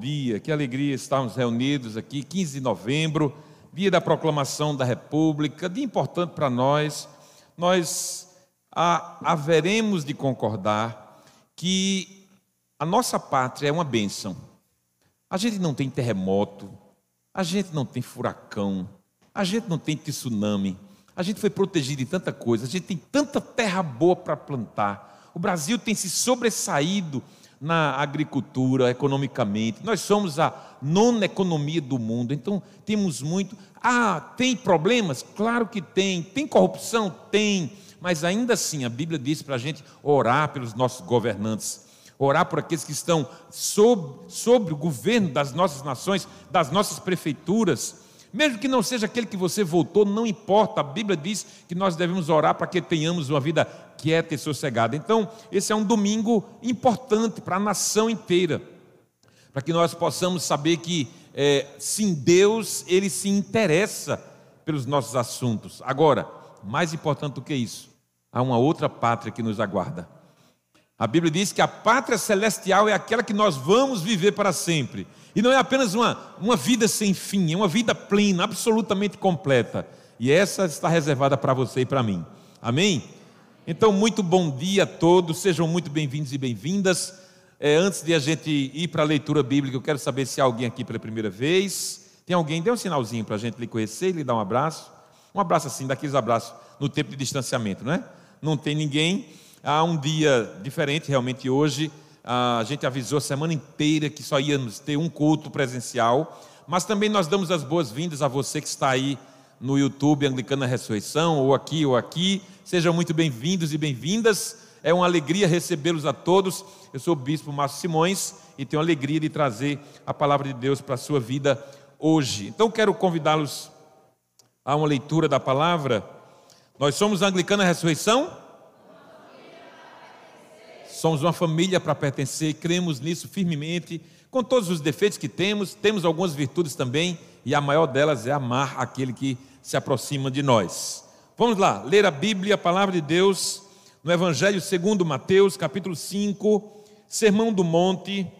Dia, que alegria estarmos reunidos aqui, 15 de novembro, dia da proclamação da República, dia importante para nós. Nós haveremos de concordar que a nossa pátria é uma bênção. A gente não tem terremoto, a gente não tem furacão, a gente não tem tsunami, a gente foi protegido de tanta coisa, a gente tem tanta terra boa para plantar. O Brasil tem se sobressaído na agricultura, economicamente. Nós somos a nona economia do mundo, então temos muito. Ah, tem problemas? Claro que tem. Tem corrupção? Tem. Mas ainda assim, a Bíblia diz para a gente orar pelos nossos governantes, orar por aqueles que estão sob, sobre o governo das nossas nações, das nossas prefeituras. Mesmo que não seja aquele que você voltou, não importa. A Bíblia diz que nós devemos orar para que tenhamos uma vida quieta e sossegada. Então, esse é um domingo importante para a nação inteira, para que nós possamos saber que, é, sim, Deus, Ele se interessa pelos nossos assuntos. Agora, mais importante do que isso, há uma outra pátria que nos aguarda. A Bíblia diz que a pátria celestial é aquela que nós vamos viver para sempre. E não é apenas uma, uma vida sem fim, é uma vida plena, absolutamente completa. E essa está reservada para você e para mim. Amém? Então, muito bom dia a todos, sejam muito bem-vindos e bem-vindas. É, antes de a gente ir para a leitura bíblica, eu quero saber se há alguém aqui pela primeira vez. Tem alguém? Dê um sinalzinho para a gente lhe conhecer e lhe dar um abraço. Um abraço assim, daqueles abraços no tempo de distanciamento, não é? Não tem ninguém. Há um dia diferente realmente hoje a gente avisou a semana inteira que só íamos ter um culto presencial, mas também nós damos as boas-vindas a você que está aí no YouTube Anglicana Ressurreição, ou aqui ou aqui. Sejam muito bem-vindos e bem-vindas. É uma alegria recebê-los a todos. Eu sou o Bispo Márcio Simões e tenho a alegria de trazer a palavra de Deus para a sua vida hoje. Então quero convidá-los a uma leitura da palavra. Nós somos a Anglicana Ressurreição somos uma família para pertencer, cremos nisso firmemente, com todos os defeitos que temos, temos algumas virtudes também, e a maior delas é amar aquele que se aproxima de nós. Vamos lá, ler a Bíblia, a palavra de Deus, no Evangelho segundo Mateus, capítulo 5, Sermão do Monte.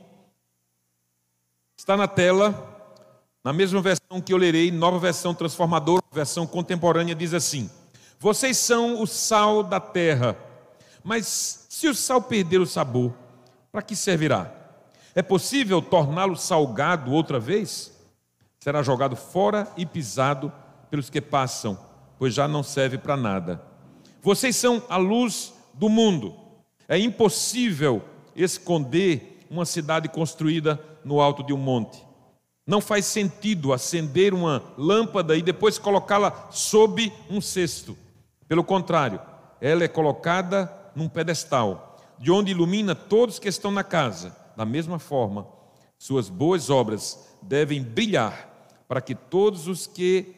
Está na tela, na mesma versão que eu lerei, nova versão transformadora, versão contemporânea, diz assim: Vocês são o sal da terra, mas se o sal perder o sabor, para que servirá? É possível torná-lo salgado outra vez? Será jogado fora e pisado pelos que passam, pois já não serve para nada. Vocês são a luz do mundo. É impossível esconder uma cidade construída no alto de um monte. Não faz sentido acender uma lâmpada e depois colocá-la sob um cesto. Pelo contrário, ela é colocada num pedestal, de onde ilumina todos que estão na casa. Da mesma forma, suas boas obras devem brilhar, para que todos os que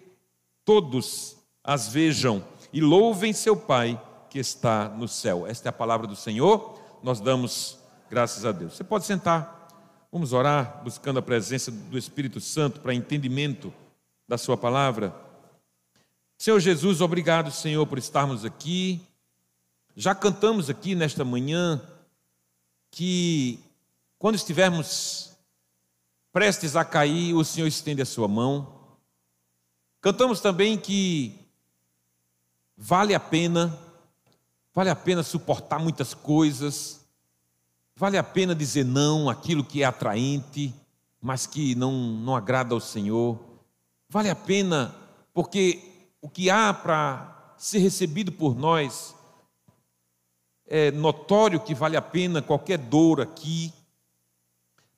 todos as vejam e louvem seu Pai que está no céu. Esta é a palavra do Senhor. Nós damos graças a Deus. Você pode sentar. Vamos orar buscando a presença do Espírito Santo para entendimento da sua palavra. Senhor Jesus, obrigado, Senhor, por estarmos aqui já cantamos aqui nesta manhã que quando estivermos prestes a cair, o Senhor estende a sua mão. Cantamos também que vale a pena, vale a pena suportar muitas coisas, vale a pena dizer não àquilo que é atraente, mas que não, não agrada ao Senhor. Vale a pena, porque o que há para ser recebido por nós é notório que vale a pena qualquer dor aqui.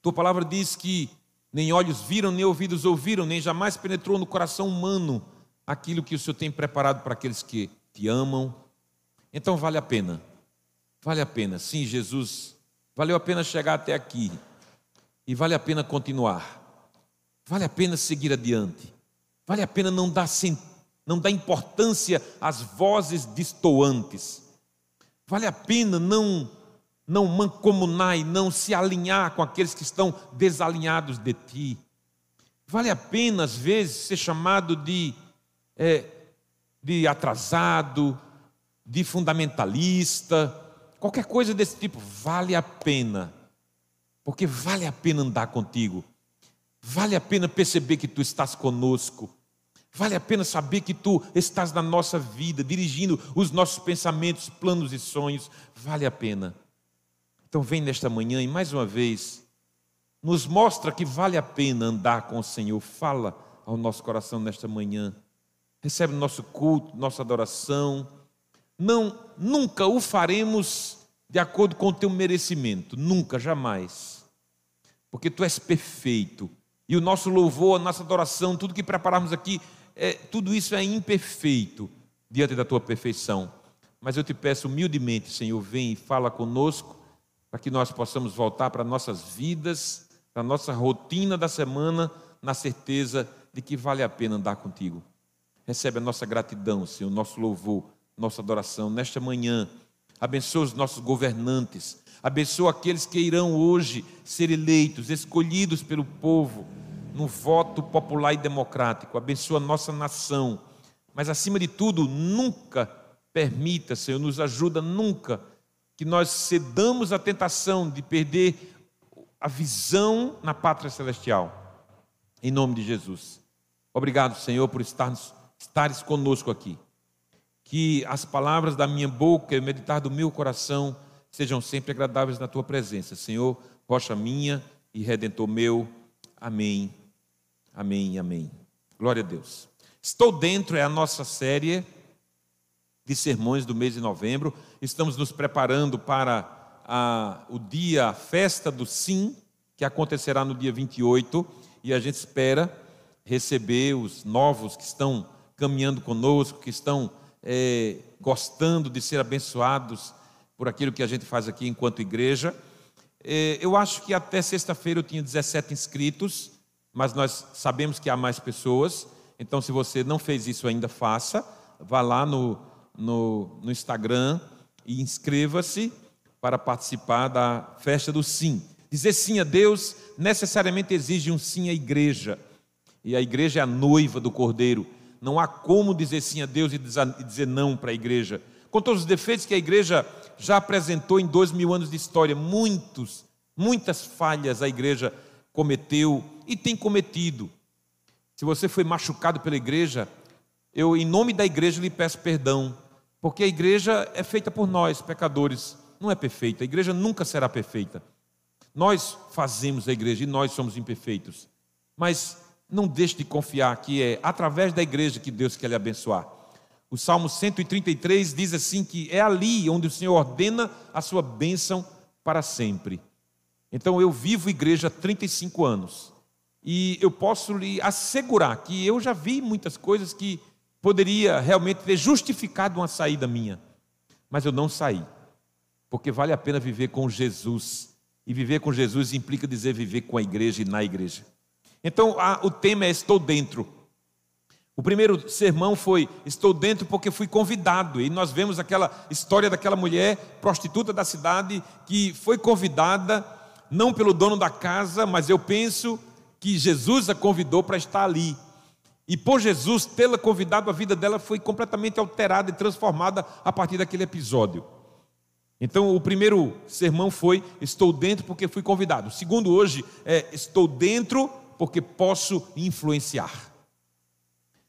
Tua palavra diz que nem olhos viram, nem ouvidos ouviram, nem jamais penetrou no coração humano aquilo que o Senhor tem preparado para aqueles que te amam. Então vale a pena, vale a pena, sim, Jesus, valeu a pena chegar até aqui e vale a pena continuar, vale a pena seguir adiante, vale a pena não dar, não dar importância às vozes distoantes Vale a pena não não mancomunar e não se alinhar com aqueles que estão desalinhados de ti. Vale a pena, às vezes, ser chamado de, é, de atrasado, de fundamentalista, qualquer coisa desse tipo. Vale a pena. porque vale a pena andar contigo, vale a pena perceber que tu estás conosco, vale a pena saber que tu estás na nossa vida, dirigindo os nossos pensamentos, planos e sonhos, vale a pena. Então, vem nesta manhã e mais uma vez, nos mostra que vale a pena andar com o Senhor, fala ao nosso coração nesta manhã, recebe nosso culto, nossa adoração. Não, nunca o faremos de acordo com o teu merecimento, nunca, jamais. Porque tu és perfeito. E o nosso louvor, a nossa adoração, tudo que prepararmos aqui, é, tudo isso é imperfeito diante da tua perfeição. Mas eu te peço humildemente, Senhor, vem e fala conosco, para que nós possamos voltar para nossas vidas, para nossa rotina da semana, na certeza de que vale a pena andar contigo. Recebe a nossa gratidão, Senhor, nosso louvor, nossa adoração nesta manhã abençoa os nossos governantes, abençoa aqueles que irão hoje ser eleitos, escolhidos pelo povo, no voto popular e democrático, abençoa nossa nação, mas acima de tudo, nunca permita, Senhor, nos ajuda nunca que nós cedamos à tentação de perder a visão na pátria celestial. Em nome de Jesus. Obrigado, Senhor, por estarmos, estares conosco aqui que as palavras da minha boca e o meditar do meu coração sejam sempre agradáveis na tua presença. Senhor, rocha minha e redentor meu. Amém. Amém. Amém. Glória a Deus. Estou dentro é a nossa série de sermões do mês de novembro. Estamos nos preparando para a, o dia, a festa do Sim, que acontecerá no dia 28, e a gente espera receber os novos que estão caminhando conosco, que estão é, gostando de ser abençoados por aquilo que a gente faz aqui enquanto igreja. É, eu acho que até sexta-feira eu tinha 17 inscritos, mas nós sabemos que há mais pessoas. Então, se você não fez isso ainda, faça. Vá lá no, no, no Instagram e inscreva-se para participar da festa do sim. Dizer sim a Deus necessariamente exige um sim à igreja. E a igreja é a noiva do cordeiro. Não há como dizer sim a Deus e dizer não para a igreja. Com todos os defeitos que a igreja já apresentou em dois mil anos de história, muitos, muitas falhas a igreja cometeu e tem cometido. Se você foi machucado pela igreja, eu, em nome da igreja, lhe peço perdão, porque a igreja é feita por nós, pecadores, não é perfeita, a igreja nunca será perfeita. Nós fazemos a igreja e nós somos imperfeitos, mas não deixe de confiar que é através da igreja que Deus quer lhe abençoar. O Salmo 133 diz assim que é ali onde o Senhor ordena a sua bênção para sempre. Então eu vivo igreja há 35 anos e eu posso lhe assegurar que eu já vi muitas coisas que poderia realmente ter justificado uma saída minha, mas eu não saí, porque vale a pena viver com Jesus. E viver com Jesus implica dizer viver com a igreja e na igreja. Então a, o tema é Estou Dentro. O primeiro sermão foi Estou dentro porque fui convidado. E nós vemos aquela história daquela mulher prostituta da cidade que foi convidada, não pelo dono da casa, mas eu penso que Jesus a convidou para estar ali. E por Jesus tê-la convidado, a vida dela foi completamente alterada e transformada a partir daquele episódio. Então, o primeiro sermão foi: Estou dentro porque fui convidado. O segundo, hoje, é: Estou dentro porque posso influenciar.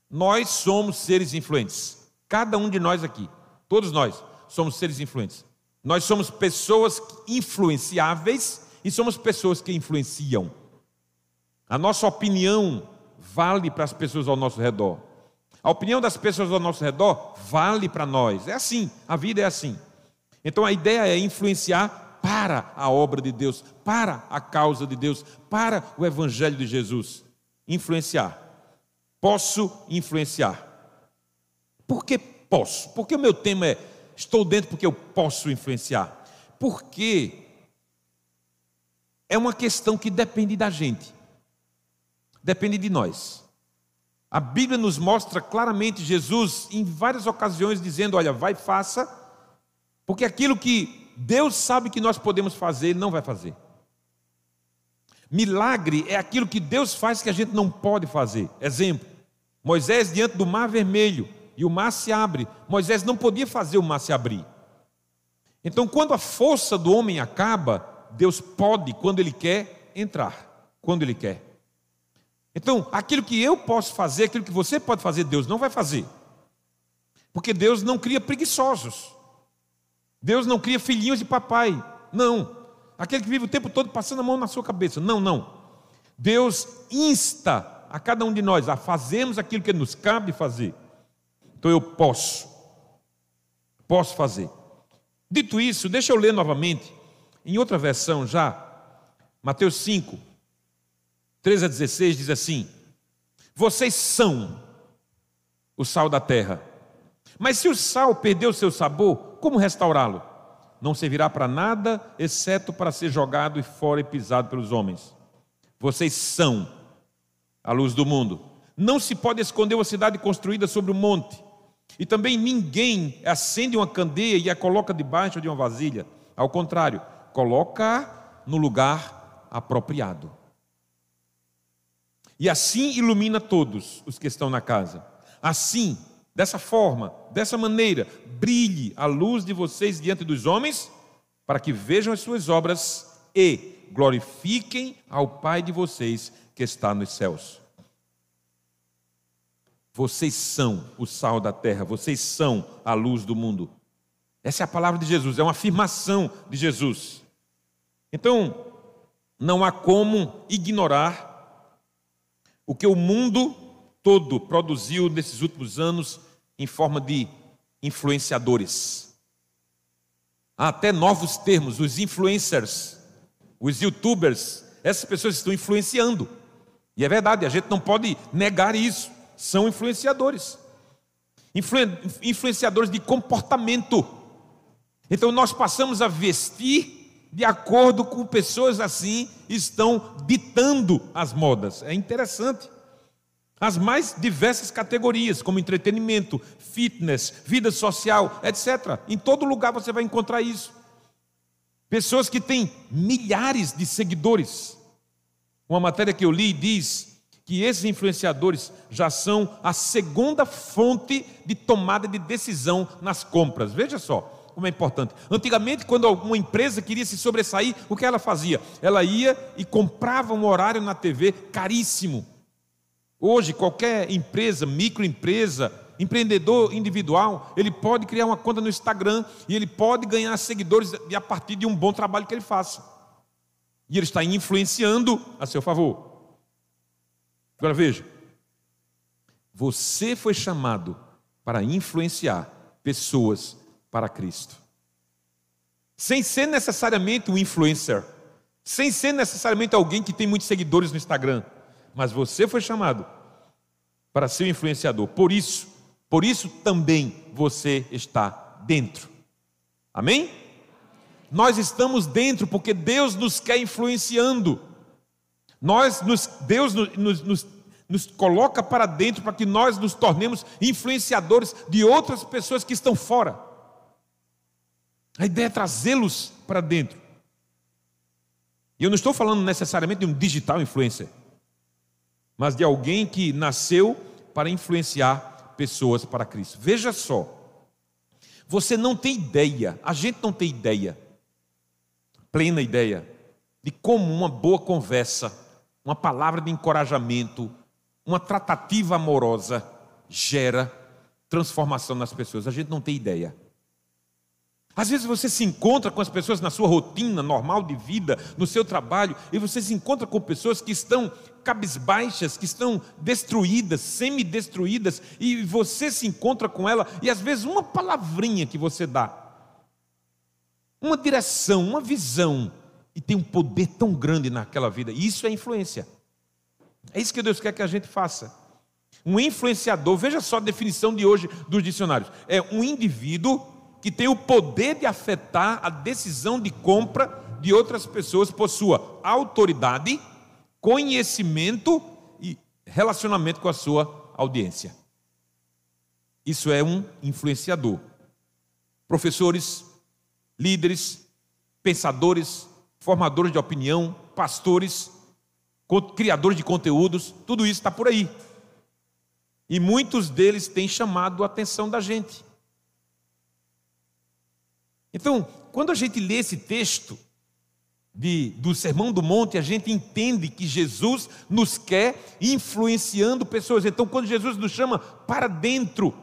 Nós somos seres influentes. Cada um de nós aqui, todos nós, somos seres influentes. Nós somos pessoas influenciáveis e somos pessoas que influenciam. A nossa opinião vale para as pessoas ao nosso redor. A opinião das pessoas ao nosso redor vale para nós. É assim, a vida é assim. Então a ideia é influenciar para a obra de Deus, para a causa de Deus, para o Evangelho de Jesus. Influenciar. Posso influenciar. Por que posso? Porque o meu tema é: estou dentro porque eu posso influenciar. Porque é uma questão que depende da gente, depende de nós. A Bíblia nos mostra claramente Jesus em várias ocasiões dizendo: olha, vai, faça, porque aquilo que Deus sabe que nós podemos fazer, Ele não vai fazer. Milagre é aquilo que Deus faz que a gente não pode fazer. Exemplo: Moisés diante do mar vermelho e o mar se abre. Moisés não podia fazer o mar se abrir. Então, quando a força do homem acaba, Deus pode, quando Ele quer, entrar. Quando Ele quer. Então, aquilo que eu posso fazer, aquilo que você pode fazer, Deus não vai fazer. Porque Deus não cria preguiçosos. Deus não cria filhinhos de papai. Não. Aquele que vive o tempo todo passando a mão na sua cabeça. Não, não. Deus insta a cada um de nós a fazermos aquilo que nos cabe fazer. Então eu posso. Posso fazer. Dito isso, deixa eu ler novamente, em outra versão já, Mateus 5, 13 a 16 diz assim: Vocês são o sal da terra. Mas se o sal perdeu seu sabor, como restaurá-lo? Não servirá para nada, exceto para ser jogado fora e pisado pelos homens. Vocês são a luz do mundo. Não se pode esconder uma cidade construída sobre um monte. E também ninguém acende uma candeia e a coloca debaixo de uma vasilha. Ao contrário, coloca no lugar apropriado. E assim ilumina todos os que estão na casa. Assim, dessa forma, dessa maneira, brilhe a luz de vocês diante dos homens, para que vejam as suas obras e glorifiquem ao Pai de vocês que está nos céus. Vocês são o sal da terra, vocês são a luz do mundo. Essa é a palavra de Jesus, é uma afirmação de Jesus. Então, não há como ignorar o que o mundo todo produziu nesses últimos anos em forma de influenciadores. Há até novos termos, os influencers, os youtubers, essas pessoas estão influenciando. E é verdade, a gente não pode negar isso são influenciadores. influenciadores de comportamento. Então nós passamos a vestir de acordo com pessoas assim estão ditando as modas. É interessante. As mais diversas categorias, como entretenimento, fitness, vida social, etc. Em todo lugar você vai encontrar isso. Pessoas que têm milhares de seguidores. Uma matéria que eu li diz que esses influenciadores já são a segunda fonte de tomada de decisão nas compras. Veja só como é importante. Antigamente, quando alguma empresa queria se sobressair, o que ela fazia? Ela ia e comprava um horário na TV caríssimo. Hoje, qualquer empresa, microempresa, empreendedor individual, ele pode criar uma conta no Instagram e ele pode ganhar seguidores a partir de um bom trabalho que ele faça. E ele está influenciando a seu favor. Agora veja, você foi chamado para influenciar pessoas para Cristo. Sem ser necessariamente um influencer, sem ser necessariamente alguém que tem muitos seguidores no Instagram, mas você foi chamado para ser um influenciador. Por isso, por isso também você está dentro. Amém? Nós estamos dentro porque Deus nos quer influenciando. Nós, nos, Deus nos, nos, nos coloca para dentro para que nós nos tornemos influenciadores de outras pessoas que estão fora. A ideia é trazê-los para dentro. E eu não estou falando necessariamente de um digital influencer, mas de alguém que nasceu para influenciar pessoas para Cristo. Veja só, você não tem ideia, a gente não tem ideia, plena ideia, de como uma boa conversa uma palavra de encorajamento, uma tratativa amorosa gera transformação nas pessoas. A gente não tem ideia. Às vezes você se encontra com as pessoas na sua rotina normal de vida, no seu trabalho, e você se encontra com pessoas que estão cabisbaixas, que estão destruídas, semi-destruídas, e você se encontra com ela, e às vezes uma palavrinha que você dá, uma direção, uma visão, e tem um poder tão grande naquela vida. Isso é influência. É isso que Deus quer que a gente faça. Um influenciador, veja só a definição de hoje dos dicionários: é um indivíduo que tem o poder de afetar a decisão de compra de outras pessoas por sua autoridade, conhecimento e relacionamento com a sua audiência. Isso é um influenciador. Professores, líderes, pensadores, formadores de opinião, pastores, criadores de conteúdos, tudo isso está por aí. E muitos deles têm chamado a atenção da gente. Então, quando a gente lê esse texto, de, do Sermão do Monte, a gente entende que Jesus nos quer influenciando pessoas. Então, quando Jesus nos chama para dentro,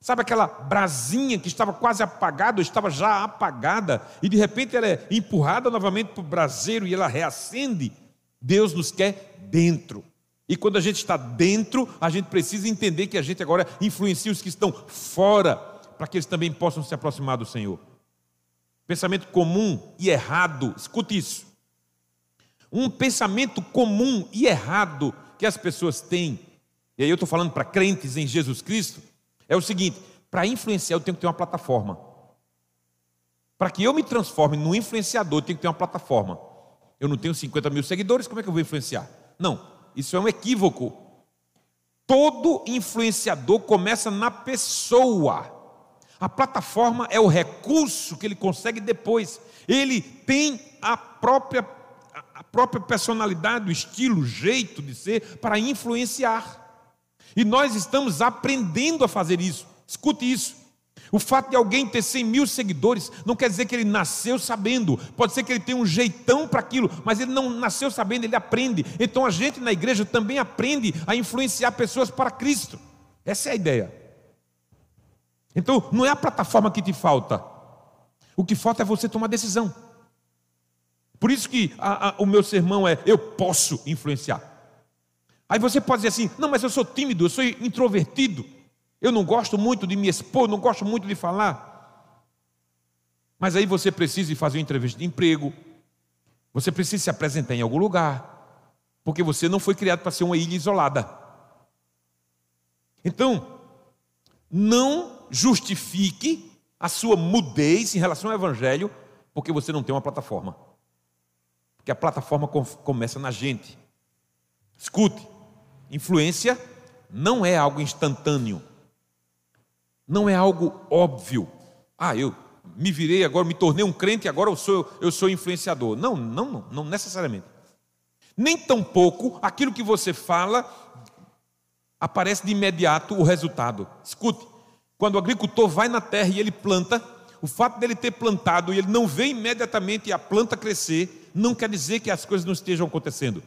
sabe aquela brasinha que estava quase apagada, ou estava já apagada, e de repente ela é empurrada novamente para o braseiro e ela reacende, Deus nos quer dentro. E quando a gente está dentro, a gente precisa entender que a gente agora influencia os que estão fora, para que eles também possam se aproximar do Senhor. Pensamento comum e errado, escute isso. Um pensamento comum e errado que as pessoas têm, e aí eu estou falando para crentes em Jesus Cristo, é o seguinte: para influenciar eu tenho que ter uma plataforma. Para que eu me transforme num influenciador, eu tenho que ter uma plataforma. Eu não tenho 50 mil seguidores, como é que eu vou influenciar? Não, isso é um equívoco. Todo influenciador começa na pessoa. A plataforma é o recurso que ele consegue depois. Ele tem a própria, a própria personalidade, o estilo, o jeito de ser para influenciar. E nós estamos aprendendo a fazer isso. Escute isso. O fato de alguém ter 100 mil seguidores não quer dizer que ele nasceu sabendo. Pode ser que ele tenha um jeitão para aquilo, mas ele não nasceu sabendo, ele aprende. Então a gente na igreja também aprende a influenciar pessoas para Cristo. Essa é a ideia. Então, não é a plataforma que te falta. O que falta é você tomar decisão. Por isso que a, a, o meu sermão é: eu posso influenciar. Aí você pode dizer assim: não, mas eu sou tímido, eu sou introvertido, eu não gosto muito de me expor, não gosto muito de falar. Mas aí você precisa fazer uma entrevista de emprego, você precisa se apresentar em algum lugar, porque você não foi criado para ser uma ilha isolada. Então, não justifique a sua mudez em relação ao Evangelho, porque você não tem uma plataforma. Porque a plataforma começa na gente. Escute, influência não é algo instantâneo, não é algo óbvio. Ah, eu me virei agora, me tornei um crente agora eu sou, eu sou influenciador. Não, não, não, não necessariamente. Nem tampouco aquilo que você fala aparece de imediato o resultado. Escute, quando o agricultor vai na terra e ele planta, o fato dele ter plantado e ele não vê imediatamente a planta crescer, não quer dizer que as coisas não estejam acontecendo.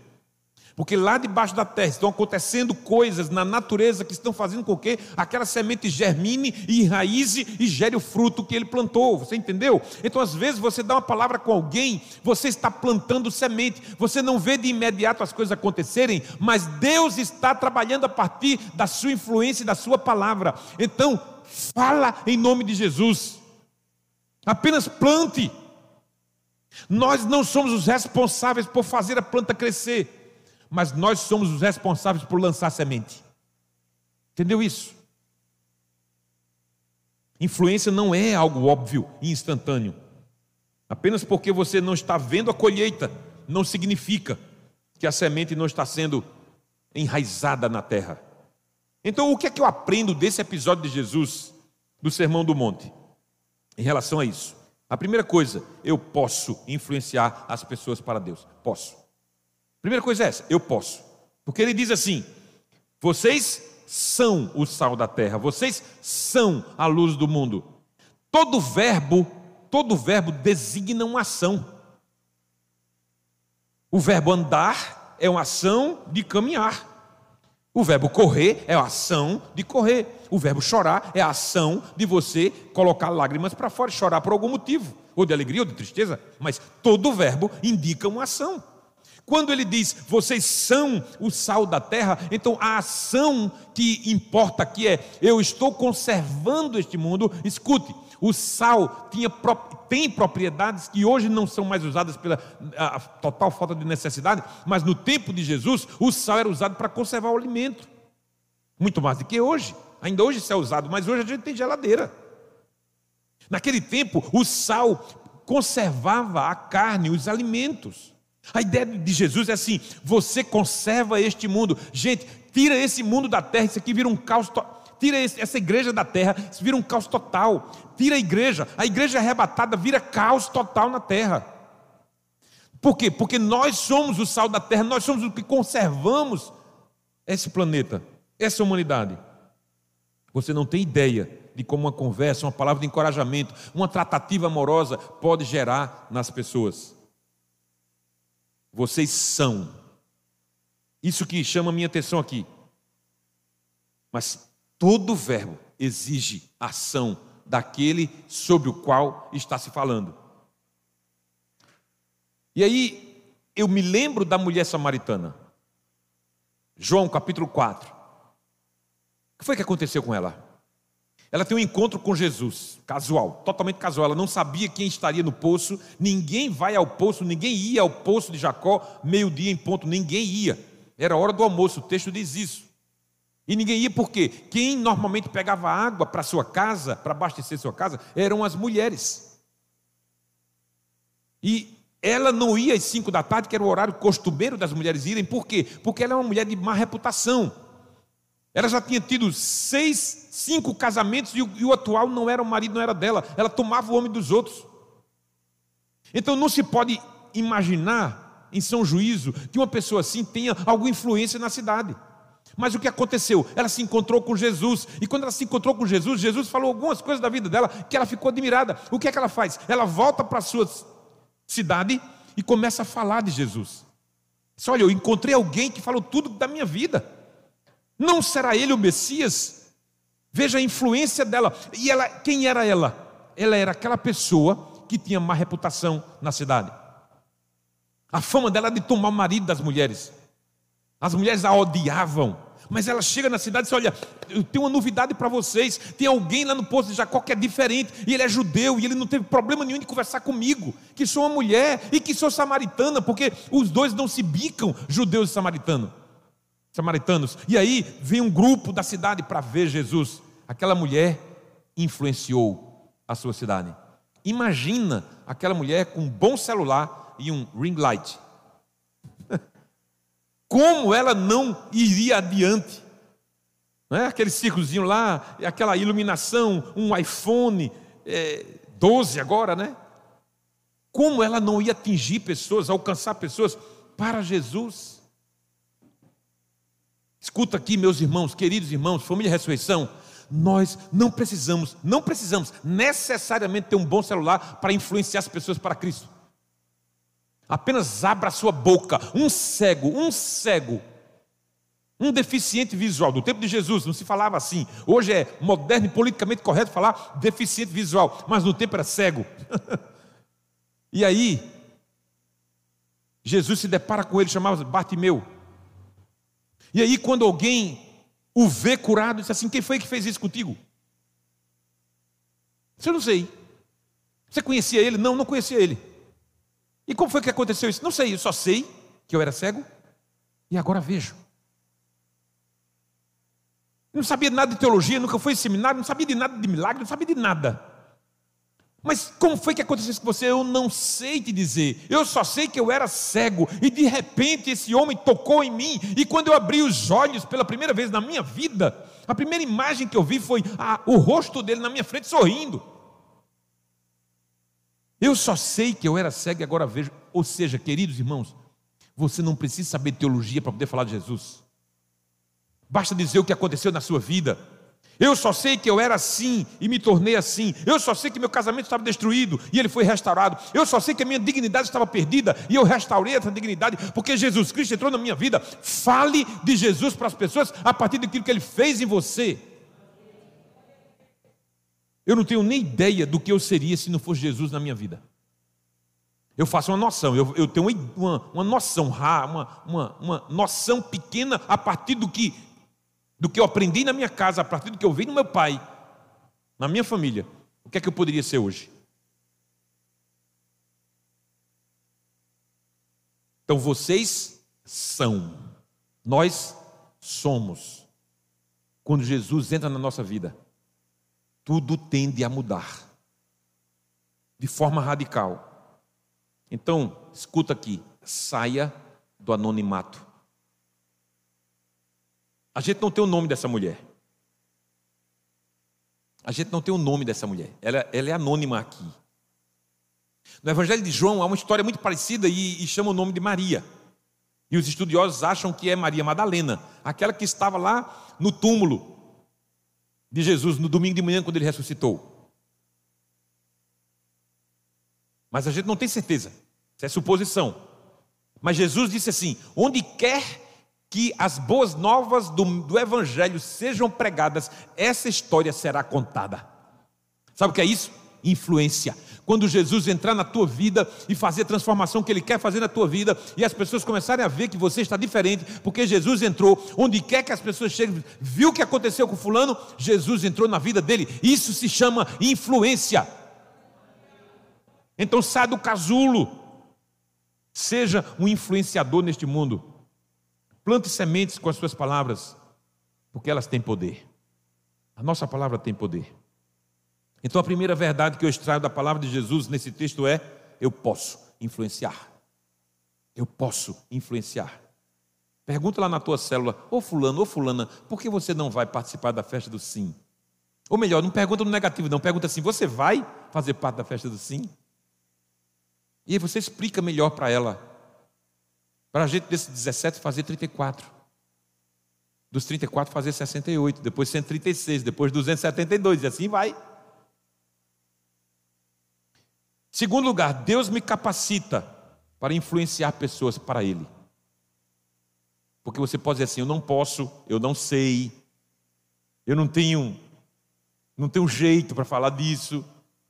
Porque lá debaixo da terra estão acontecendo coisas na natureza que estão fazendo com que aquela semente germine e enraize e gere o fruto que ele plantou. Você entendeu? Então, às vezes, você dá uma palavra com alguém, você está plantando semente, você não vê de imediato as coisas acontecerem, mas Deus está trabalhando a partir da sua influência e da sua palavra. Então, Fala em nome de Jesus. Apenas plante. Nós não somos os responsáveis por fazer a planta crescer, mas nós somos os responsáveis por lançar semente. Entendeu isso? Influência não é algo óbvio e instantâneo. Apenas porque você não está vendo a colheita, não significa que a semente não está sendo enraizada na terra. Então, o que é que eu aprendo desse episódio de Jesus, do Sermão do Monte, em relação a isso? A primeira coisa, eu posso influenciar as pessoas para Deus. Posso. Primeira coisa é essa, eu posso. Porque ele diz assim: vocês são o sal da terra, vocês são a luz do mundo. Todo verbo, todo verbo designa uma ação. O verbo andar é uma ação de caminhar. O verbo correr é a ação de correr. O verbo chorar é a ação de você colocar lágrimas para fora, chorar por algum motivo, ou de alegria ou de tristeza. Mas todo verbo indica uma ação. Quando ele diz, vocês são o sal da terra, então a ação que importa aqui é, eu estou conservando este mundo. Escute, o sal tinha, tem propriedades que hoje não são mais usadas pela total falta de necessidade, mas no tempo de Jesus, o sal era usado para conservar o alimento. Muito mais do que hoje. Ainda hoje isso é usado, mas hoje a gente tem geladeira. Naquele tempo, o sal conservava a carne, os alimentos. A ideia de Jesus é assim: você conserva este mundo. Gente, tira esse mundo da terra, isso aqui vira um caos. Tira essa igreja da terra, isso vira um caos total tira a igreja, a igreja arrebatada vira caos total na terra. Por quê? Porque nós somos o sal da terra, nós somos o que conservamos esse planeta, essa humanidade. Você não tem ideia de como uma conversa, uma palavra de encorajamento, uma tratativa amorosa pode gerar nas pessoas. Vocês são. Isso que chama a minha atenção aqui. Mas todo verbo exige ação daquele sobre o qual está se falando. E aí, eu me lembro da mulher samaritana. João capítulo 4. O que foi que aconteceu com ela? Ela tem um encontro com Jesus, casual, totalmente casual. Ela não sabia quem estaria no poço. Ninguém vai ao poço, ninguém ia ao poço de Jacó, meio-dia em ponto, ninguém ia. Era hora do almoço, o texto diz isso. E ninguém ia porque quem normalmente pegava água para sua casa, para abastecer sua casa, eram as mulheres. E ela não ia às cinco da tarde, que era o horário costumeiro das mulheres irem, por quê? Porque ela é uma mulher de má reputação. Ela já tinha tido seis, cinco casamentos e o, e o atual não era o marido, não era dela. Ela tomava o homem dos outros. Então não se pode imaginar, em São Juízo, que uma pessoa assim tenha alguma influência na cidade. Mas o que aconteceu? Ela se encontrou com Jesus, e quando ela se encontrou com Jesus, Jesus falou algumas coisas da vida dela que ela ficou admirada. O que é que ela faz? Ela volta para a sua cidade e começa a falar de Jesus. Diz, olha, eu encontrei alguém que falou tudo da minha vida. Não será ele o Messias? Veja a influência dela. E ela, quem era ela? Ela era aquela pessoa que tinha má reputação na cidade. A fama dela de tomar o marido das mulheres. As mulheres a odiavam. Mas ela chega na cidade e diz: Olha, eu tenho uma novidade para vocês. Tem alguém lá no poço de Jacó que é diferente. E ele é judeu. E ele não teve problema nenhum de conversar comigo. Que sou uma mulher e que sou samaritana. Porque os dois não se bicam, judeus e samaritanos. Samaritanos. E aí vem um grupo da cidade para ver Jesus. Aquela mulher influenciou a sua cidade. Imagina aquela mulher com um bom celular e um ring light como ela não iria adiante? Não é? Aquele círculozinho lá, aquela iluminação, um iPhone é, 12 agora, né? Como ela não ia atingir pessoas, alcançar pessoas para Jesus? Escuta aqui, meus irmãos, queridos irmãos, família Ressurreição, nós não precisamos, não precisamos necessariamente ter um bom celular para influenciar as pessoas para Cristo. Apenas abra a sua boca. Um cego, um cego, um deficiente visual. Do tempo de Jesus não se falava assim. Hoje é moderno e politicamente correto falar deficiente visual, mas no tempo era cego. e aí, Jesus se depara com ele, chamava Bartimeu. E aí, quando alguém o vê curado, diz assim: Quem foi que fez isso contigo? Eu não sei. Você conhecia ele? Não, não conhecia ele. E como foi que aconteceu isso? Não sei, eu só sei que eu era cego e agora vejo. Não sabia nada de teologia, nunca fui em seminário, não sabia de nada de milagre, não sabia de nada. Mas como foi que aconteceu isso com você? Eu não sei te dizer. Eu só sei que eu era cego e de repente esse homem tocou em mim. E quando eu abri os olhos pela primeira vez na minha vida, a primeira imagem que eu vi foi o rosto dele na minha frente sorrindo. Eu só sei que eu era cego e agora vejo. Ou seja, queridos irmãos, você não precisa saber teologia para poder falar de Jesus. Basta dizer o que aconteceu na sua vida. Eu só sei que eu era assim e me tornei assim. Eu só sei que meu casamento estava destruído e ele foi restaurado. Eu só sei que a minha dignidade estava perdida e eu restaurei essa dignidade porque Jesus Cristo entrou na minha vida. Fale de Jesus para as pessoas a partir daquilo que ele fez em você. Eu não tenho nem ideia do que eu seria se não fosse Jesus na minha vida. Eu faço uma noção, eu, eu tenho uma, uma noção, uma, uma, uma noção pequena a partir do que, do que eu aprendi na minha casa, a partir do que eu vi no meu pai, na minha família. O que é que eu poderia ser hoje? Então vocês são, nós somos. Quando Jesus entra na nossa vida, tudo tende a mudar de forma radical. Então, escuta aqui, saia do anonimato. A gente não tem o nome dessa mulher. A gente não tem o nome dessa mulher. Ela, ela é anônima aqui. No Evangelho de João há uma história muito parecida e, e chama o nome de Maria. E os estudiosos acham que é Maria Madalena, aquela que estava lá no túmulo de Jesus no domingo de manhã, quando ele ressuscitou. Mas a gente não tem certeza, isso é suposição. Mas Jesus disse assim: onde quer que as boas novas do, do Evangelho sejam pregadas, essa história será contada. Sabe o que é isso? Influência. Quando Jesus entrar na tua vida e fazer a transformação que Ele quer fazer na tua vida, e as pessoas começarem a ver que você está diferente, porque Jesus entrou, onde quer que as pessoas cheguem, viu o que aconteceu com Fulano, Jesus entrou na vida dele. Isso se chama influência. Então sai do casulo, seja um influenciador neste mundo. Plante sementes com as suas palavras, porque elas têm poder. A nossa palavra tem poder. Então a primeira verdade que eu extraio da palavra de Jesus nesse texto é: eu posso influenciar. Eu posso influenciar. Pergunta lá na tua célula, ô fulano, ô fulana, por que você não vai participar da festa do sim? Ou melhor, não pergunta no negativo, não, pergunta assim: você vai fazer parte da festa do sim? E aí você explica melhor para ela. Para a gente desses 17 fazer 34. Dos 34 fazer 68, depois 136, depois 272, e assim vai. Segundo lugar, Deus me capacita para influenciar pessoas para Ele. Porque você pode dizer assim: eu não posso, eu não sei, eu não tenho, não tenho jeito para falar disso,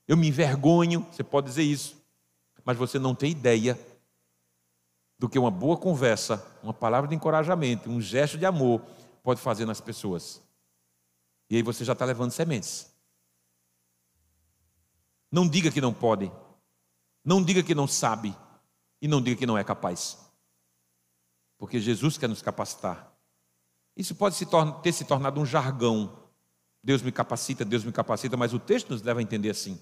eu me envergonho. Você pode dizer isso, mas você não tem ideia do que uma boa conversa, uma palavra de encorajamento, um gesto de amor pode fazer nas pessoas. E aí você já está levando sementes. Não diga que não pode. Não diga que não sabe. E não diga que não é capaz. Porque Jesus quer nos capacitar. Isso pode se ter se tornado um jargão. Deus me capacita, Deus me capacita, mas o texto nos leva a entender assim.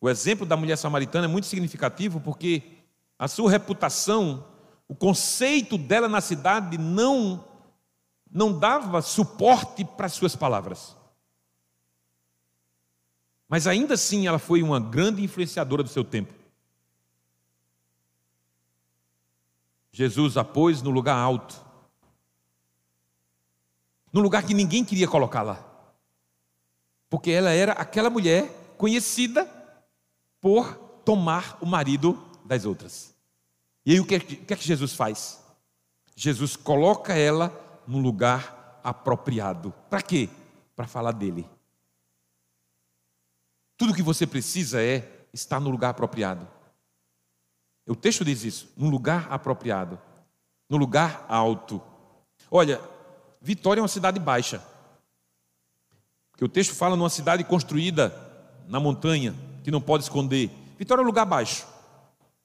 O exemplo da mulher samaritana é muito significativo porque a sua reputação, o conceito dela na cidade não não dava suporte para as suas palavras. Mas ainda assim ela foi uma grande influenciadora do seu tempo. Jesus a pôs no lugar alto, no lugar que ninguém queria colocá-la, porque ela era aquela mulher conhecida por tomar o marido das outras. E aí o que, é, que é que Jesus faz? Jesus coloca ela no lugar apropriado. Para quê? Para falar dele. Tudo que você precisa é estar no lugar apropriado. O texto diz isso, no lugar apropriado, no lugar alto. Olha, Vitória é uma cidade baixa. Porque o texto fala numa cidade construída na montanha, que não pode esconder. Vitória é um lugar baixo.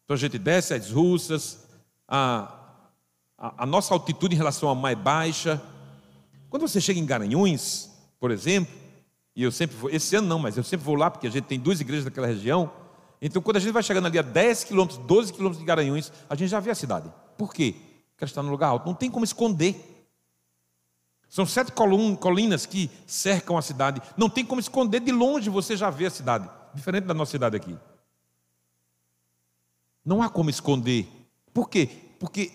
Então a gente desce as russas, a, a, a nossa altitude em relação à mais baixa. Quando você chega em Garanhuns, por exemplo, e eu sempre vou, esse ano não, mas eu sempre vou lá, porque a gente tem duas igrejas naquela região. Então, quando a gente vai chegando ali a 10 quilômetros, 12 quilômetros de Garanhuns, a gente já vê a cidade. Por quê? Porque ela está no lugar alto. Não tem como esconder. São sete colinas que cercam a cidade. Não tem como esconder. De longe você já vê a cidade. Diferente da nossa cidade aqui. Não há como esconder. Por quê? Porque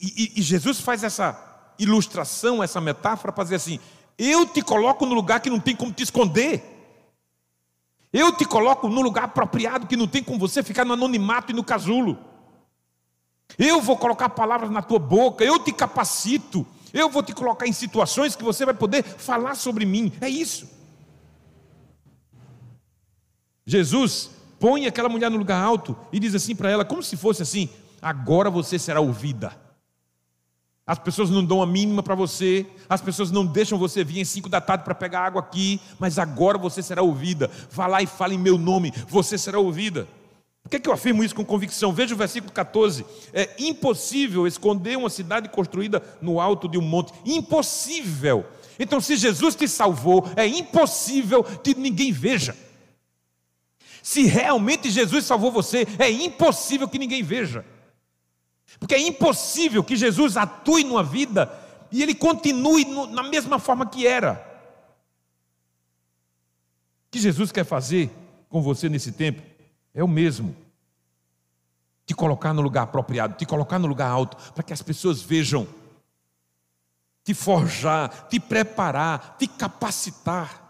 e, e Jesus faz essa ilustração, essa metáfora para dizer assim: eu te coloco no lugar que não tem como te esconder. Eu te coloco no lugar apropriado que não tem como você ficar no anonimato e no casulo. Eu vou colocar palavras na tua boca, eu te capacito, eu vou te colocar em situações que você vai poder falar sobre mim. É isso. Jesus põe aquela mulher no lugar alto e diz assim para ela, como se fosse assim: agora você será ouvida. As pessoas não dão a mínima para você, as pessoas não deixam você vir em cinco da tarde para pegar água aqui, mas agora você será ouvida. Vá lá e fale em meu nome, você será ouvida. Por que, que eu afirmo isso com convicção? Veja o versículo 14. É impossível esconder uma cidade construída no alto de um monte. Impossível. Então, se Jesus te salvou, é impossível que ninguém veja. Se realmente Jesus salvou você, é impossível que ninguém veja. Porque é impossível que Jesus atue numa vida e ele continue no, na mesma forma que era. O que Jesus quer fazer com você nesse tempo é o mesmo. Te colocar no lugar apropriado, te colocar no lugar alto, para que as pessoas vejam. Te forjar, te preparar, te capacitar.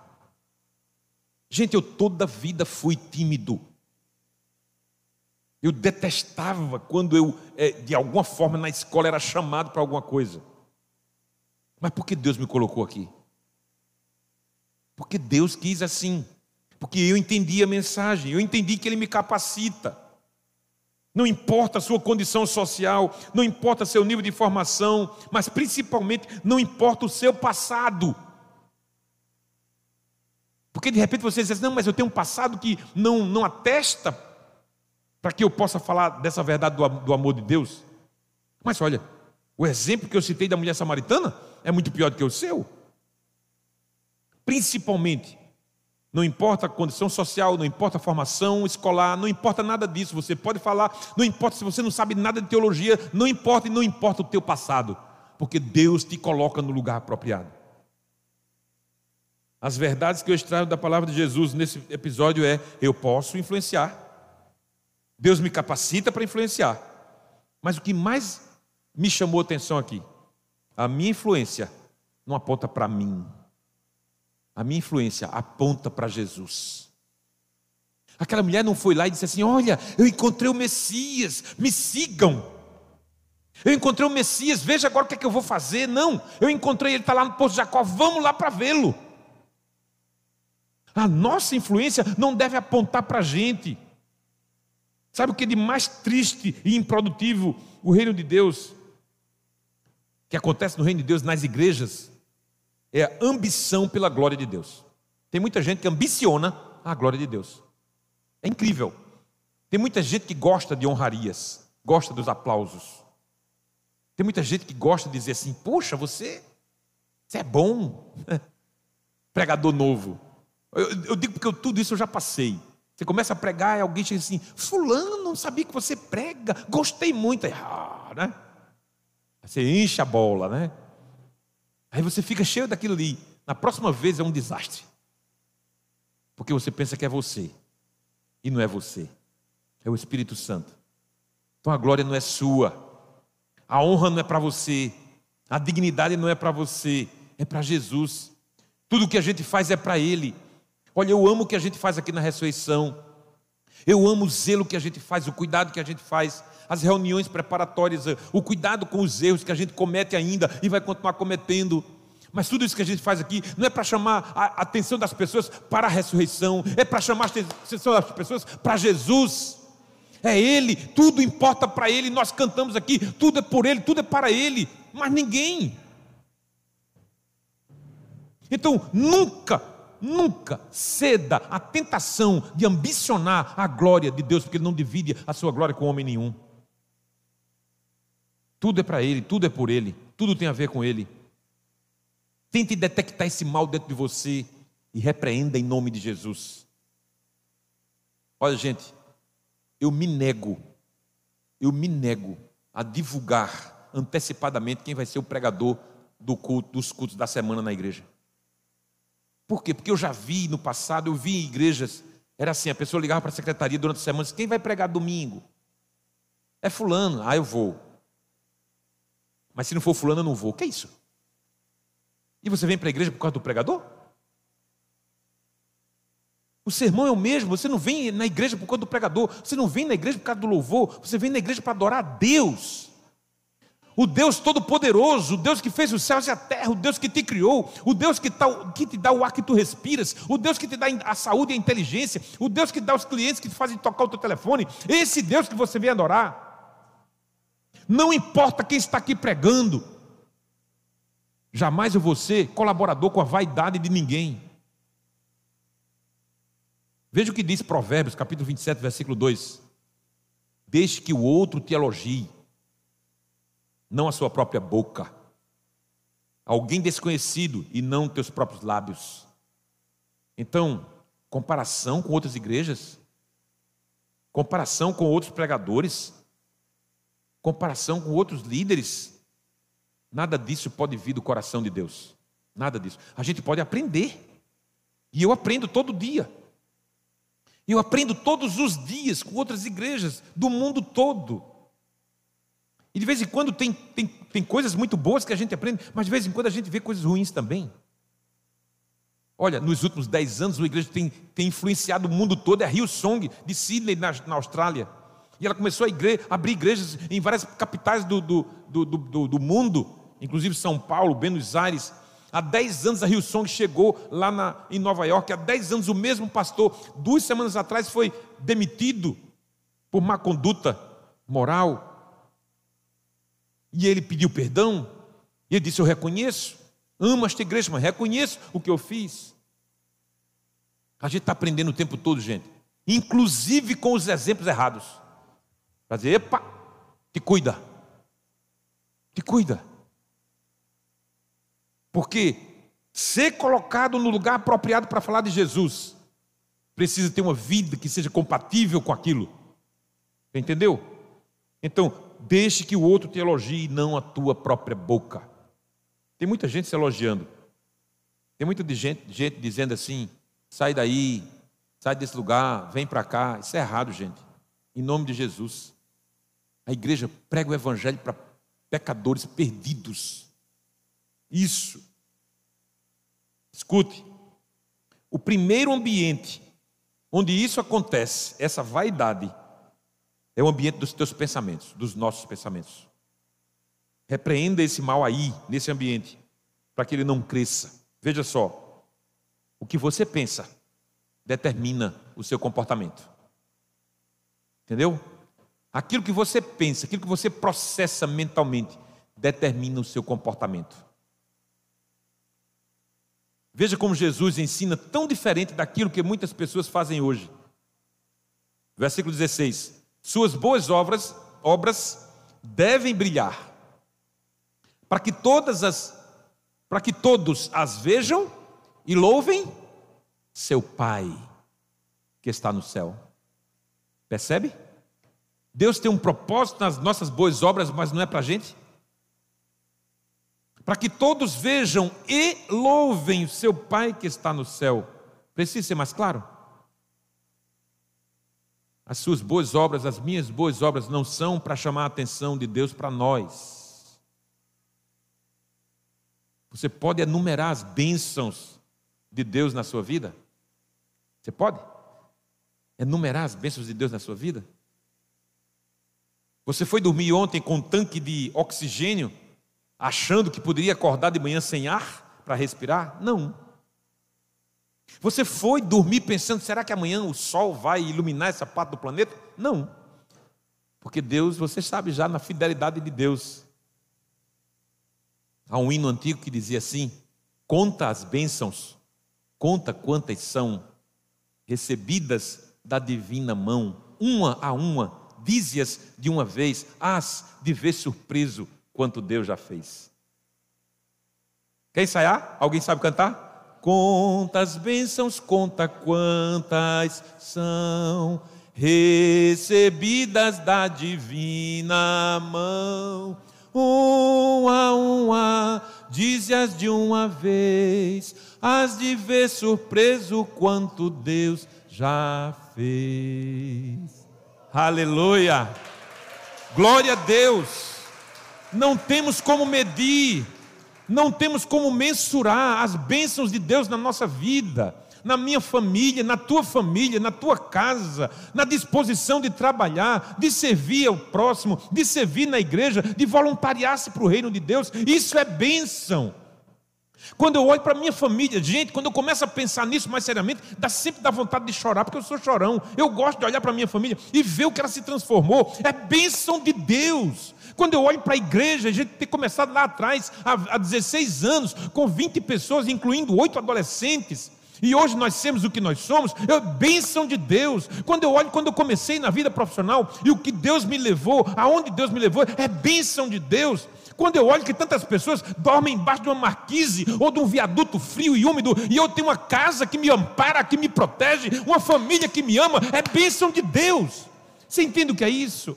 Gente, eu toda vida fui tímido. Eu detestava quando eu, é, de alguma forma, na escola era chamado para alguma coisa. Mas por que Deus me colocou aqui? Porque Deus quis assim. Porque eu entendi a mensagem, eu entendi que Ele me capacita. Não importa a sua condição social, não importa seu nível de formação, mas principalmente não importa o seu passado. Porque de repente você diz assim, não, mas eu tenho um passado que não, não atesta para que eu possa falar dessa verdade do, amor de Deus. Mas olha, o exemplo que eu citei da mulher samaritana é muito pior do que o seu. Principalmente, não importa a condição social, não importa a formação escolar, não importa nada disso. Você pode falar, não importa se você não sabe nada de teologia, não importa e não importa o teu passado, porque Deus te coloca no lugar apropriado. As verdades que eu extraio da palavra de Jesus nesse episódio é: eu posso influenciar. Deus me capacita para influenciar. Mas o que mais me chamou a atenção aqui, a minha influência não aponta para mim. A minha influência aponta para Jesus. Aquela mulher não foi lá e disse assim: Olha, eu encontrei o Messias, me sigam. Eu encontrei o Messias, veja agora o que, é que eu vou fazer. Não, eu encontrei ele, está lá no Poço de Jacó, vamos lá para vê-lo. A nossa influência não deve apontar para a gente. Sabe o que é de mais triste e improdutivo o reino de Deus? Que acontece no reino de Deus nas igrejas? É a ambição pela glória de Deus. Tem muita gente que ambiciona a glória de Deus. É incrível. Tem muita gente que gosta de honrarias, gosta dos aplausos. Tem muita gente que gosta de dizer assim: Poxa, você, você é bom. Pregador novo. Eu, eu digo porque eu, tudo isso eu já passei. Você começa a pregar e alguém chega assim: Fulano, não sabia que você prega, gostei muito. Aí, ah, né? Você enche a bola, né? Aí você fica cheio daquilo ali. Na próxima vez é um desastre. Porque você pensa que é você. E não é você. É o Espírito Santo. Então a glória não é sua. A honra não é para você. A dignidade não é para você. É para Jesus. Tudo que a gente faz é para Ele. Olha, eu amo o que a gente faz aqui na ressurreição. Eu amo o zelo que a gente faz, o cuidado que a gente faz, as reuniões preparatórias, o cuidado com os erros que a gente comete ainda e vai continuar cometendo. Mas tudo isso que a gente faz aqui não é para chamar a atenção das pessoas para a ressurreição, é para chamar a atenção das pessoas para Jesus. É Ele, tudo importa para Ele, nós cantamos aqui, tudo é por Ele, tudo é para Ele, mas ninguém. Então, nunca Nunca ceda à tentação de ambicionar a glória de Deus, porque Ele não divide a sua glória com homem nenhum. Tudo é para Ele, tudo é por Ele, tudo tem a ver com Ele. Tente detectar esse mal dentro de você e repreenda em nome de Jesus. Olha, gente, eu me nego, eu me nego a divulgar antecipadamente quem vai ser o pregador do culto, dos cultos da semana na igreja. Por quê? Porque eu já vi no passado, eu vi em igrejas, era assim, a pessoa ligava para a secretaria durante a semana e disse, quem vai pregar domingo? É fulano, ah, eu vou. Mas se não for fulano, eu não vou. Que é isso? E você vem para a igreja por causa do pregador? O sermão é o mesmo, você não vem na igreja por causa do pregador, você não vem na igreja por causa do louvor, você vem na igreja para adorar a Deus o Deus Todo-Poderoso, o Deus que fez os céus e a terra, o Deus que te criou, o Deus que, tá, que, te dá o ar que tu respiras, o Deus que te dá a saúde e a inteligência, o Deus que dá os clientes que te fazem tocar o teu telefone, esse Deus que você vem adorar. Não importa quem está aqui pregando, jamais eu vou ser colaborador com a vaidade de ninguém. Veja o que diz Provérbios, capítulo 27, versículo 2: Deixe que o outro te elogie não a sua própria boca. Alguém desconhecido e não teus próprios lábios. Então, comparação com outras igrejas, comparação com outros pregadores, comparação com outros líderes, nada disso pode vir do coração de Deus. Nada disso. A gente pode aprender. E eu aprendo todo dia. Eu aprendo todos os dias com outras igrejas do mundo todo. E de vez em quando tem, tem, tem coisas muito boas que a gente aprende, mas de vez em quando a gente vê coisas ruins também. Olha, nos últimos dez anos, a igreja tem, tem influenciado o mundo todo, é a Hillsong de Sydney, na, na Austrália. E ela começou a igre abrir igrejas em várias capitais do, do, do, do, do mundo, inclusive São Paulo, Buenos Aires. Há 10 anos a Rio Song chegou lá na, em Nova York. Há 10 anos o mesmo pastor, duas semanas atrás, foi demitido por má conduta moral. E ele pediu perdão. E ele disse: Eu reconheço, amo esta igreja, mas reconheço o que eu fiz. A gente está aprendendo o tempo todo, gente, inclusive com os exemplos errados. Para dizer: Epa, te cuida, te cuida. Porque ser colocado no lugar apropriado para falar de Jesus precisa ter uma vida que seja compatível com aquilo. Entendeu? Então, deixe que o outro te elogie, não a tua própria boca. Tem muita gente se elogiando. Tem muita gente, gente dizendo assim: sai daí, sai desse lugar, vem para cá. Isso é errado, gente. Em nome de Jesus. A igreja prega o evangelho para pecadores perdidos. Isso. Escute. O primeiro ambiente onde isso acontece, essa vaidade, é o ambiente dos teus pensamentos, dos nossos pensamentos. Repreenda esse mal aí, nesse ambiente, para que ele não cresça. Veja só, o que você pensa determina o seu comportamento. Entendeu? Aquilo que você pensa, aquilo que você processa mentalmente, determina o seu comportamento. Veja como Jesus ensina tão diferente daquilo que muitas pessoas fazem hoje. Versículo 16: Suas boas obras, obras devem brilhar, para que todas as para que todos as vejam e louvem seu Pai que está no céu. Percebe? Deus tem um propósito nas nossas boas obras, mas não é para a gente para que todos vejam e louvem o seu Pai que está no céu. Precisa ser mais claro? As suas boas obras, as minhas boas obras, não são para chamar a atenção de Deus para nós. Você pode enumerar as bênçãos de Deus na sua vida? Você pode? Enumerar as bênçãos de Deus na sua vida? Você foi dormir ontem com um tanque de oxigênio achando que poderia acordar de manhã sem ar para respirar? Não. Você foi dormir pensando, será que amanhã o sol vai iluminar essa parte do planeta? Não. Porque Deus, você sabe já na fidelidade de Deus. Há um hino antigo que dizia assim: conta as bênçãos, conta quantas são recebidas da divina mão, uma a uma, dize-as de uma vez, as de ver surpreso quanto Deus já fez. Quer ensaiar? Alguém sabe cantar? Quantas bênçãos, conta quantas são recebidas da divina mão. Uma, uma, dize-as de uma vez, as de ver surpreso quanto Deus já fez. Aleluia! Glória a Deus! não temos como medir, não temos como mensurar as bênçãos de Deus na nossa vida, na minha família, na tua família, na tua casa, na disposição de trabalhar, de servir ao próximo, de servir na igreja, de voluntariar-se para o reino de Deus. Isso é bênção. Quando eu olho para a minha família, gente, quando eu começo a pensar nisso mais seriamente, dá sempre dá vontade de chorar, porque eu sou chorão. Eu gosto de olhar para a minha família e ver o que ela se transformou. É bênção de Deus. Quando eu olho para a igreja, a gente tem começado lá atrás, há 16 anos, com 20 pessoas, incluindo oito adolescentes. E hoje nós somos o que nós somos, é bênção de Deus. Quando eu olho, quando eu comecei na vida profissional e o que Deus me levou, aonde Deus me levou, é bênção de Deus. Quando eu olho que tantas pessoas dormem embaixo de uma marquise ou de um viaduto frio e úmido, e eu tenho uma casa que me ampara, que me protege, uma família que me ama, é bênção de Deus. Você entende o que é isso?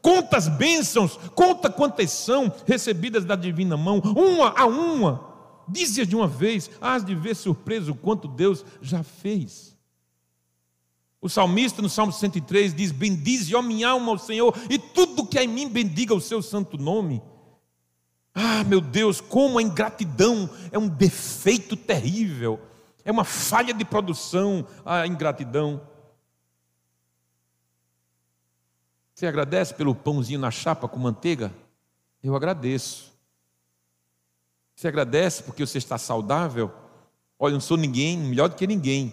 Conta as bênçãos, conta quantas são recebidas da divina mão, uma a uma. Dize de uma vez, hás de ver surpreso quanto Deus já fez. O salmista no Salmo 103 diz: Bendize, ó minha alma, ao Senhor, e tudo que há em mim bendiga o seu santo nome. Ah, meu Deus, como a ingratidão é um defeito terrível, é uma falha de produção a ingratidão. Você agradece pelo pãozinho na chapa com manteiga? Eu agradeço. Você agradece porque você está saudável? Olha, eu não sou ninguém, melhor do que ninguém.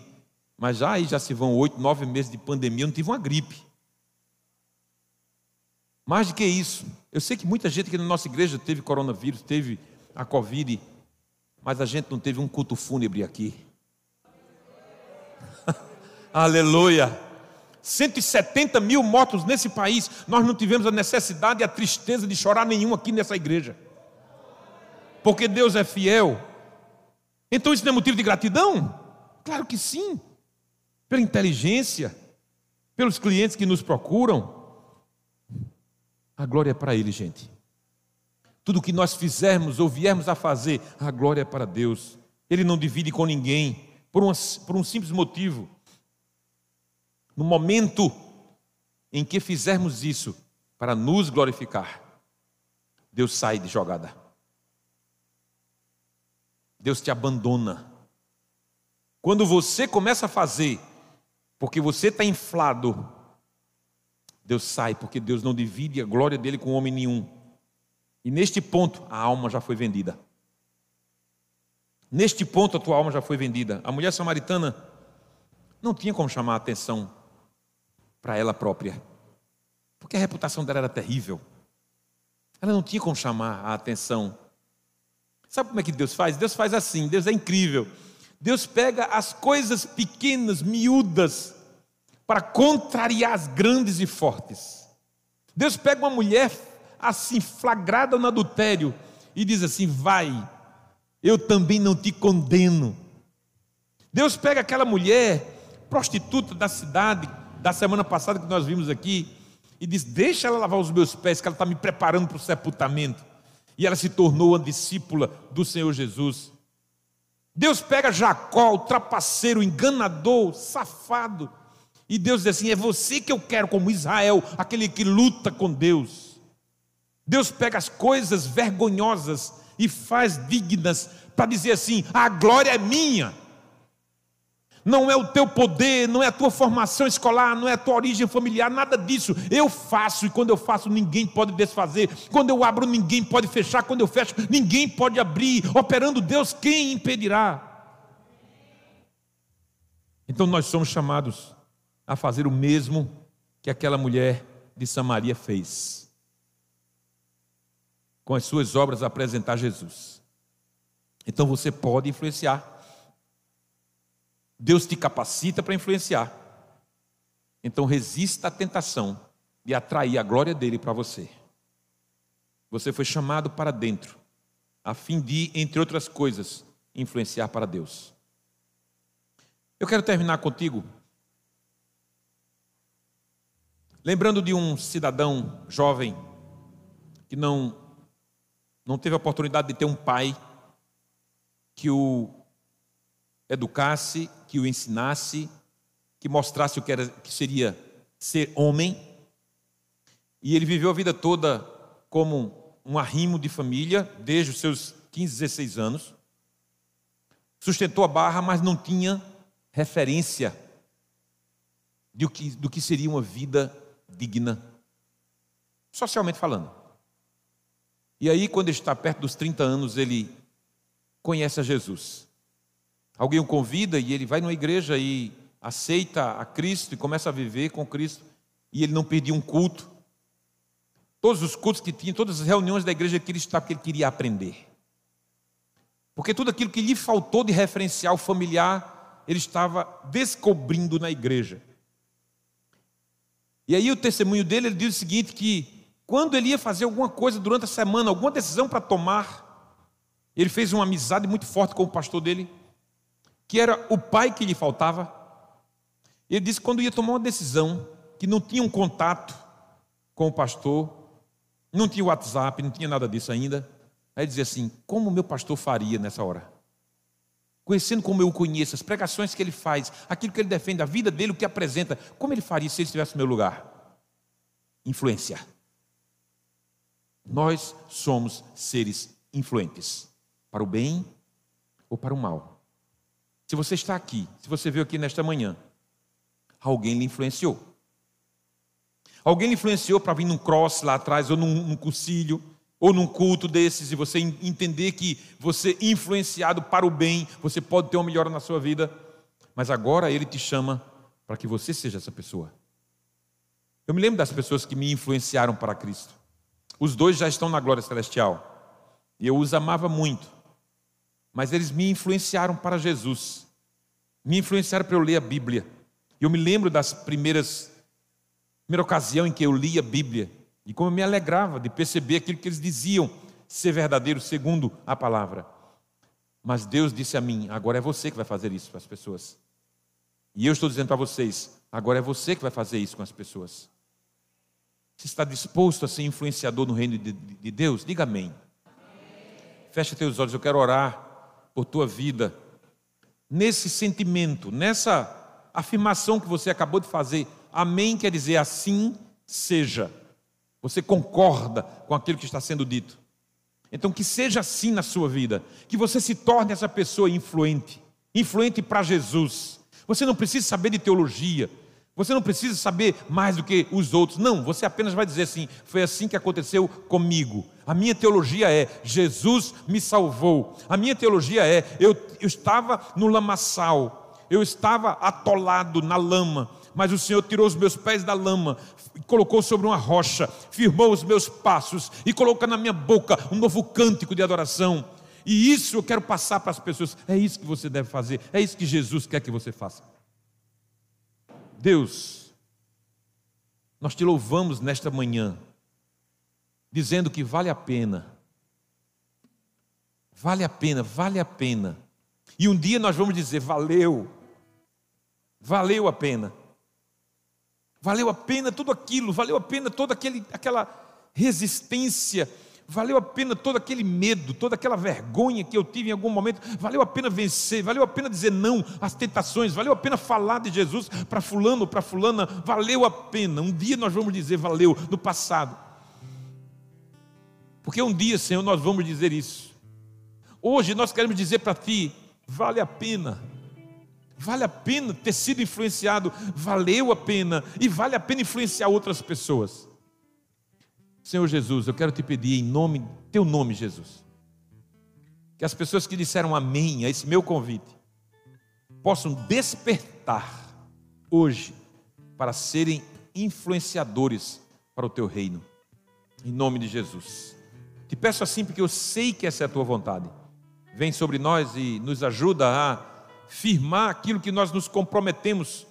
Mas já aí já se vão oito, nove meses de pandemia, eu não tive uma gripe. Mais do que isso, eu sei que muita gente aqui na nossa igreja teve coronavírus, teve a Covid, mas a gente não teve um culto fúnebre aqui. Aleluia! 170 mil mortos nesse país, nós não tivemos a necessidade e a tristeza de chorar nenhum aqui nessa igreja. Porque Deus é fiel. Então isso não é motivo de gratidão? Claro que sim. Pela inteligência, pelos clientes que nos procuram. A glória é para Ele, gente. Tudo que nós fizermos ou viermos a fazer, a glória é para Deus. Ele não divide com ninguém, por um, por um simples motivo no momento em que fizermos isso para nos glorificar, Deus sai de jogada. Deus te abandona. Quando você começa a fazer, porque você está inflado, Deus sai, porque Deus não divide a glória dele com homem nenhum. E neste ponto, a alma já foi vendida. Neste ponto, a tua alma já foi vendida. A mulher samaritana não tinha como chamar a atenção para ela própria. Porque a reputação dela era terrível. Ela não tinha como chamar a atenção. Sabe como é que Deus faz? Deus faz assim, Deus é incrível. Deus pega as coisas pequenas, miúdas, para contrariar as grandes e fortes. Deus pega uma mulher assim, flagrada no adultério, e diz assim: Vai, eu também não te condeno. Deus pega aquela mulher, prostituta da cidade, da semana passada que nós vimos aqui, e diz: Deixa ela lavar os meus pés, que ela está me preparando para o sepultamento. E ela se tornou a discípula do Senhor Jesus. Deus pega Jacó, o trapaceiro, o enganador, safado, e Deus diz assim: É você que eu quero, como Israel, aquele que luta com Deus. Deus pega as coisas vergonhosas e faz dignas, para dizer assim: A glória é minha não é o teu poder, não é a tua formação escolar, não é a tua origem familiar, nada disso. Eu faço e quando eu faço, ninguém pode desfazer. Quando eu abro, ninguém pode fechar. Quando eu fecho, ninguém pode abrir. Operando Deus, quem impedirá? Então nós somos chamados a fazer o mesmo que aquela mulher de Samaria fez. Com as suas obras apresentar Jesus. Então você pode influenciar Deus te capacita para influenciar. Então resista à tentação de atrair a glória dele para você. Você foi chamado para dentro, a fim de, entre outras coisas, influenciar para Deus. Eu quero terminar contigo lembrando de um cidadão jovem que não não teve a oportunidade de ter um pai que o educasse, que o ensinasse, que mostrasse o que, era, que seria ser homem. E ele viveu a vida toda como um arrimo de família, desde os seus 15, 16 anos. Sustentou a barra, mas não tinha referência do que, do que seria uma vida digna, socialmente falando. E aí, quando ele está perto dos 30 anos, ele conhece a Jesus. Alguém o convida e ele vai numa igreja e aceita a Cristo e começa a viver com Cristo. E ele não perdia um culto. Todos os cultos que tinha, todas as reuniões da igreja que ele estava, porque ele queria aprender. Porque tudo aquilo que lhe faltou de referencial familiar, ele estava descobrindo na igreja. E aí o testemunho dele, ele diz o seguinte, que quando ele ia fazer alguma coisa durante a semana, alguma decisão para tomar, ele fez uma amizade muito forte com o pastor dele, que era o pai que lhe faltava. Ele disse que quando ia tomar uma decisão, que não tinha um contato com o pastor, não tinha WhatsApp, não tinha nada disso ainda. Aí dizia assim: como o meu pastor faria nessa hora? Conhecendo como eu o conheço, as pregações que ele faz, aquilo que ele defende, a vida dele, o que apresenta, como ele faria se ele estivesse no meu lugar? Influência. Nós somos seres influentes, para o bem ou para o mal. Se você está aqui, se você veio aqui nesta manhã, alguém lhe influenciou. Alguém lhe influenciou para vir num cross lá atrás, ou num, num cursilho, ou num culto desses, e você entender que você, influenciado para o bem, você pode ter uma melhora na sua vida, mas agora ele te chama para que você seja essa pessoa. Eu me lembro das pessoas que me influenciaram para Cristo. Os dois já estão na glória celestial, e eu os amava muito, mas eles me influenciaram para Jesus, me influenciaram para eu ler a Bíblia. Eu me lembro das primeiras primeira ocasião em que eu li a Bíblia e como eu me alegrava de perceber aquilo que eles diziam ser verdadeiro segundo a palavra. Mas Deus disse a mim: agora é você que vai fazer isso para as pessoas. E eu estou dizendo para vocês: agora é você que vai fazer isso com as pessoas. Você está disposto a ser influenciador no reino de, de Deus? Diga amém. amém. Fecha teus olhos, eu quero orar por tua vida. Nesse sentimento, nessa afirmação que você acabou de fazer, Amém quer dizer assim seja. Você concorda com aquilo que está sendo dito. Então, que seja assim na sua vida, que você se torne essa pessoa influente, influente para Jesus. Você não precisa saber de teologia, você não precisa saber mais do que os outros. Não, você apenas vai dizer assim: foi assim que aconteceu comigo. A minha teologia é: Jesus me salvou. A minha teologia é: eu, eu estava no lamaçal, eu estava atolado na lama, mas o Senhor tirou os meus pés da lama, colocou sobre uma rocha, firmou os meus passos e colocou na minha boca um novo cântico de adoração. E isso eu quero passar para as pessoas. É isso que você deve fazer, é isso que Jesus quer que você faça. Deus, nós te louvamos nesta manhã, dizendo que vale a pena, vale a pena, vale a pena. E um dia nós vamos dizer: valeu, valeu a pena. Valeu a pena tudo aquilo, valeu a pena toda aquele, aquela resistência, valeu a pena todo aquele medo, toda aquela vergonha que eu tive em algum momento, valeu a pena vencer, valeu a pena dizer não às tentações, valeu a pena falar de Jesus para fulano, para fulana, valeu a pena. Um dia nós vamos dizer valeu no passado. Porque um dia, Senhor, nós vamos dizer isso. Hoje nós queremos dizer para ti, vale a pena. Vale a pena ter sido influenciado, valeu a pena e vale a pena influenciar outras pessoas. Senhor Jesus, eu quero te pedir em nome, teu nome, Jesus, que as pessoas que disseram amém a esse meu convite possam despertar hoje para serem influenciadores para o teu reino. Em nome de Jesus. Te peço assim porque eu sei que essa é a tua vontade. Vem sobre nós e nos ajuda a firmar aquilo que nós nos comprometemos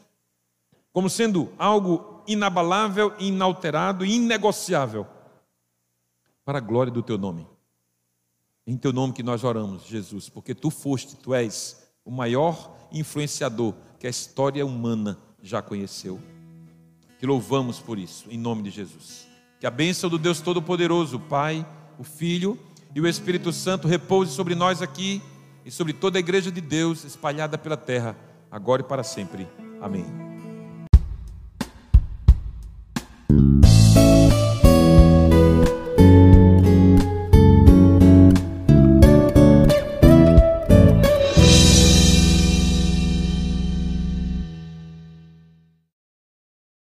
como sendo algo inabalável, inalterado e inegociável para a glória do teu nome. Em teu nome que nós oramos, Jesus, porque tu foste, tu és o maior influenciador que a história humana já conheceu. Te louvamos por isso, em nome de Jesus. Que a bênção do Deus Todo-Poderoso, o Pai, o Filho e o Espírito Santo repouse sobre nós aqui e sobre toda a igreja de Deus espalhada pela terra, agora e para sempre. Amém.